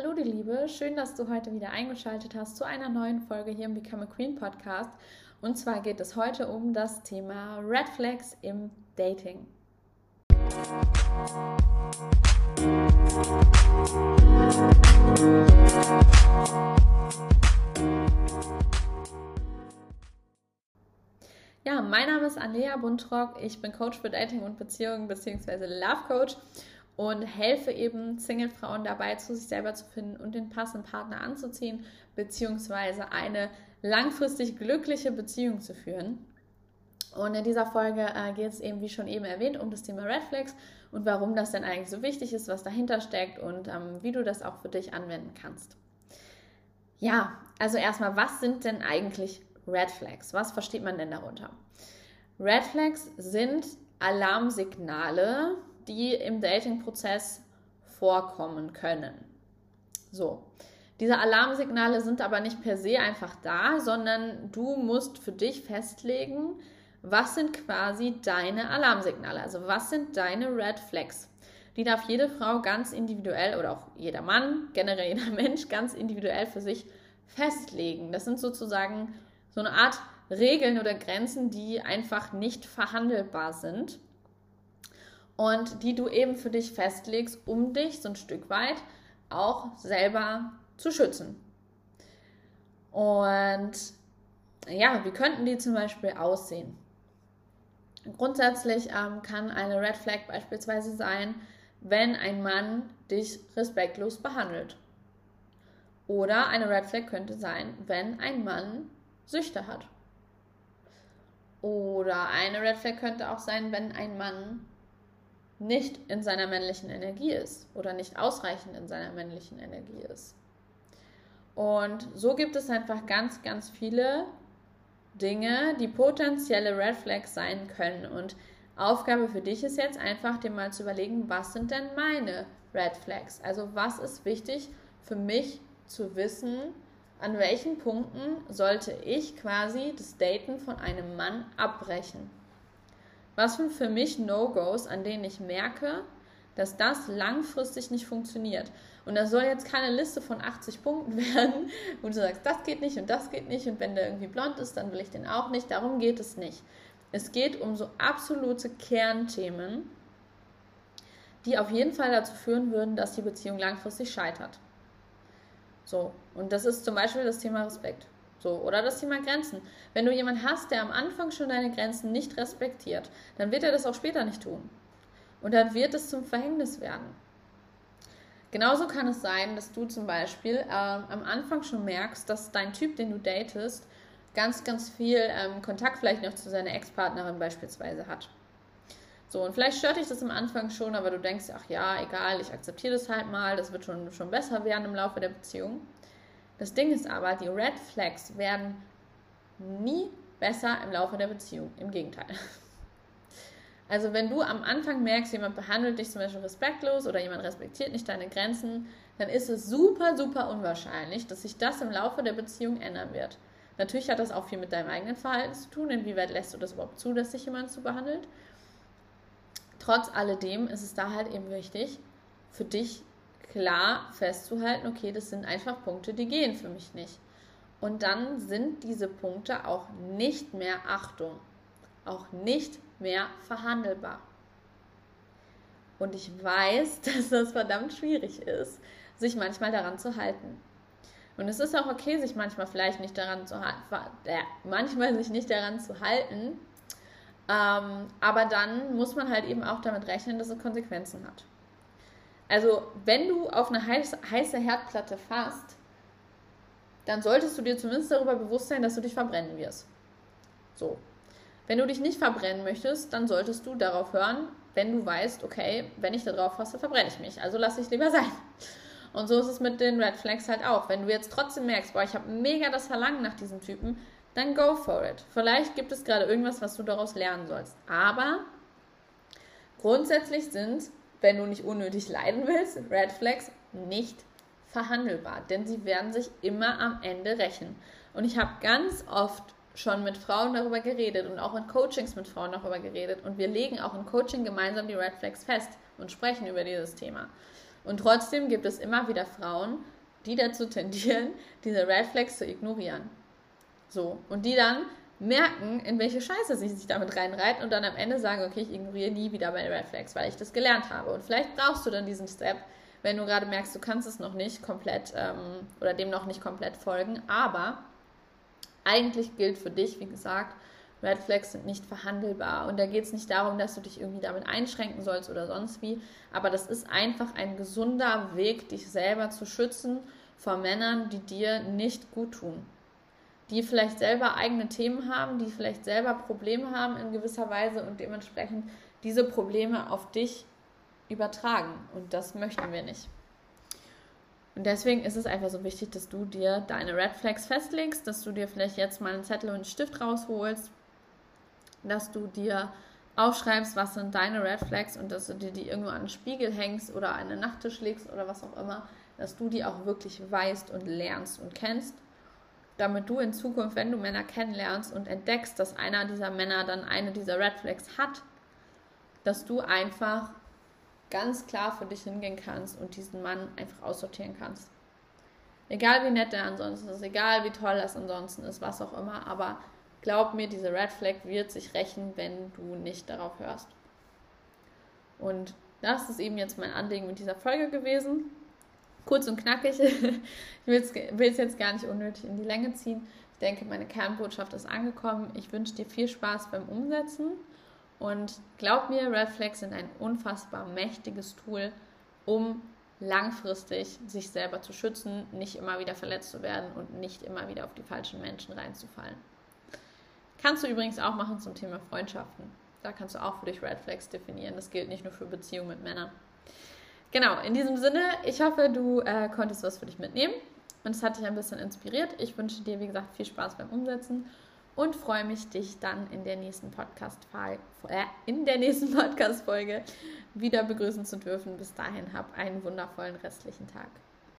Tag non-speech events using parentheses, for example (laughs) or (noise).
Hallo die Liebe, schön, dass du heute wieder eingeschaltet hast zu einer neuen Folge hier im Become a Queen Podcast. Und zwar geht es heute um das Thema Red Flags im Dating. Ja, mein Name ist Andrea Buntrock. Ich bin Coach für Dating und Beziehungen bzw. Love Coach und helfe eben Single-Frauen dabei, zu sich selber zu finden und den passenden Partner anzuziehen, beziehungsweise eine langfristig glückliche Beziehung zu führen. Und in dieser Folge äh, geht es eben, wie schon eben erwähnt, um das Thema Red Flags und warum das denn eigentlich so wichtig ist, was dahinter steckt und ähm, wie du das auch für dich anwenden kannst. Ja, also erstmal, was sind denn eigentlich Red Flags? Was versteht man denn darunter? Red Flags sind Alarmsignale, die im Dating-Prozess vorkommen können. So. Diese Alarmsignale sind aber nicht per se einfach da, sondern du musst für dich festlegen, was sind quasi deine Alarmsignale, also was sind deine Red Flags. Die darf jede Frau ganz individuell oder auch jeder Mann, generell jeder Mensch ganz individuell für sich festlegen. Das sind sozusagen so eine Art Regeln oder Grenzen, die einfach nicht verhandelbar sind und die du eben für dich festlegst, um dich so ein Stück weit auch selber zu schützen. Und ja, wie könnten die zum Beispiel aussehen? Grundsätzlich ähm, kann eine Red Flag beispielsweise sein, wenn ein Mann dich respektlos behandelt. Oder eine Red Flag könnte sein, wenn ein Mann Süchte hat. Oder eine Red Flag könnte auch sein, wenn ein Mann nicht in seiner männlichen Energie ist oder nicht ausreichend in seiner männlichen Energie ist. Und so gibt es einfach ganz, ganz viele Dinge, die potenzielle Red Flags sein können. Und Aufgabe für dich ist jetzt einfach, dir mal zu überlegen, was sind denn meine Red Flags? Also was ist wichtig für mich zu wissen, an welchen Punkten sollte ich quasi das Daten von einem Mann abbrechen? Was sind für mich No-Gos, an denen ich merke, dass das langfristig nicht funktioniert? Und das soll jetzt keine Liste von 80 Punkten (laughs) werden, wo du sagst, das geht nicht und das geht nicht und wenn der irgendwie blond ist, dann will ich den auch nicht. Darum geht es nicht. Es geht um so absolute Kernthemen, die auf jeden Fall dazu führen würden, dass die Beziehung langfristig scheitert. So, und das ist zum Beispiel das Thema Respekt. So, oder das Thema Grenzen. Wenn du jemanden hast, der am Anfang schon deine Grenzen nicht respektiert, dann wird er das auch später nicht tun. Und dann wird es zum Verhängnis werden. Genauso kann es sein, dass du zum Beispiel äh, am Anfang schon merkst, dass dein Typ, den du datest, ganz, ganz viel ähm, Kontakt vielleicht noch zu seiner Ex-Partnerin beispielsweise hat. So, und vielleicht stört dich das am Anfang schon, aber du denkst, ach ja, egal, ich akzeptiere das halt mal, das wird schon, schon besser werden im Laufe der Beziehung. Das Ding ist aber, die Red Flags werden nie besser im Laufe der Beziehung. Im Gegenteil. (laughs) Also wenn du am Anfang merkst, jemand behandelt dich zum Beispiel respektlos oder jemand respektiert nicht deine Grenzen, dann ist es super, super unwahrscheinlich, dass sich das im Laufe der Beziehung ändern wird. Natürlich hat das auch viel mit deinem eigenen Verhalten zu tun. Inwieweit lässt du das überhaupt zu, dass sich jemand so behandelt? Trotz alledem ist es da halt eben wichtig, für dich klar festzuhalten, okay, das sind einfach Punkte, die gehen für mich nicht. Und dann sind diese Punkte auch nicht mehr Achtung, auch nicht mehr verhandelbar. Und ich weiß, (laughs) dass das verdammt schwierig ist, sich manchmal daran zu halten. Und es ist auch okay, sich manchmal vielleicht nicht daran zu halten, äh, manchmal sich nicht daran zu halten, ähm, aber dann muss man halt eben auch damit rechnen, dass es Konsequenzen hat. Also, wenn du auf eine heiße Herdplatte fasst, dann solltest du dir zumindest darüber bewusst sein, dass du dich verbrennen wirst. So. Wenn du dich nicht verbrennen möchtest, dann solltest du darauf hören, wenn du weißt, okay, wenn ich da drauf fasse, verbrenne ich mich. Also lasse ich lieber sein. Und so ist es mit den Red Flags halt auch. Wenn du jetzt trotzdem merkst, boah, ich habe mega das Verlangen nach diesem Typen, dann go for it. Vielleicht gibt es gerade irgendwas, was du daraus lernen sollst. Aber grundsätzlich sind wenn du nicht unnötig leiden willst, Red Flags nicht verhandelbar, denn sie werden sich immer am Ende rächen. Und ich habe ganz oft schon mit Frauen darüber geredet und auch in Coachings mit Frauen darüber geredet und wir legen auch im Coaching gemeinsam die Red Flags fest und sprechen über dieses Thema. Und trotzdem gibt es immer wieder Frauen, die dazu tendieren, (laughs) diese Red Flags zu ignorieren. So. Und die dann merken, in welche Scheiße sie sich damit reinreiten und dann am Ende sagen, okay, ich ignoriere nie wieder meine Red Flags, weil ich das gelernt habe. Und vielleicht brauchst du dann diesen Step, wenn du gerade merkst, du kannst es noch nicht komplett ähm, oder dem noch nicht komplett folgen. Aber eigentlich gilt für dich, wie gesagt, Red Flags sind nicht verhandelbar. Und da geht es nicht darum, dass du dich irgendwie damit einschränken sollst oder sonst wie. Aber das ist einfach ein gesunder Weg, dich selber zu schützen vor Männern, die dir nicht gut tun. Die vielleicht selber eigene Themen haben, die vielleicht selber Probleme haben in gewisser Weise und dementsprechend diese Probleme auf dich übertragen. Und das möchten wir nicht. Und deswegen ist es einfach so wichtig, dass du dir deine Red Flags festlegst, dass du dir vielleicht jetzt mal einen Zettel und einen Stift rausholst, dass du dir aufschreibst, was sind deine Red Flags und dass du dir die irgendwo an den Spiegel hängst oder an den Nachttisch legst oder was auch immer, dass du die auch wirklich weißt und lernst und kennst, damit du in Zukunft, wenn du Männer kennenlernst und entdeckst, dass einer dieser Männer dann eine dieser Red Flags hat, dass du einfach ganz klar für dich hingehen kannst und diesen Mann einfach aussortieren kannst. Egal wie nett er ansonsten ist, egal wie toll das ansonsten ist, was auch immer, aber glaub mir, diese Red Flag wird sich rächen, wenn du nicht darauf hörst. Und das ist eben jetzt mein Anliegen mit dieser Folge gewesen. Kurz und knackig. (laughs) ich will es jetzt gar nicht unnötig in die Länge ziehen. Ich denke, meine Kernbotschaft ist angekommen. Ich wünsche dir viel Spaß beim Umsetzen. Und glaub mir, Red Flags sind ein unfassbar mächtiges Tool, um langfristig sich selber zu schützen, nicht immer wieder verletzt zu werden und nicht immer wieder auf die falschen Menschen reinzufallen. Kannst du übrigens auch machen zum Thema Freundschaften. Da kannst du auch für dich Red Flags definieren. Das gilt nicht nur für Beziehungen mit Männern. Genau, in diesem Sinne, ich hoffe, du äh, konntest was für dich mitnehmen und es hat dich ein bisschen inspiriert. Ich wünsche dir, wie gesagt, viel Spaß beim Umsetzen und freue mich, dich dann in der nächsten Podcast-Folge äh, in der nächsten (laughs) Podcast-Folge wieder begrüßen zu dürfen. Bis dahin, hab einen wundervollen restlichen Tag.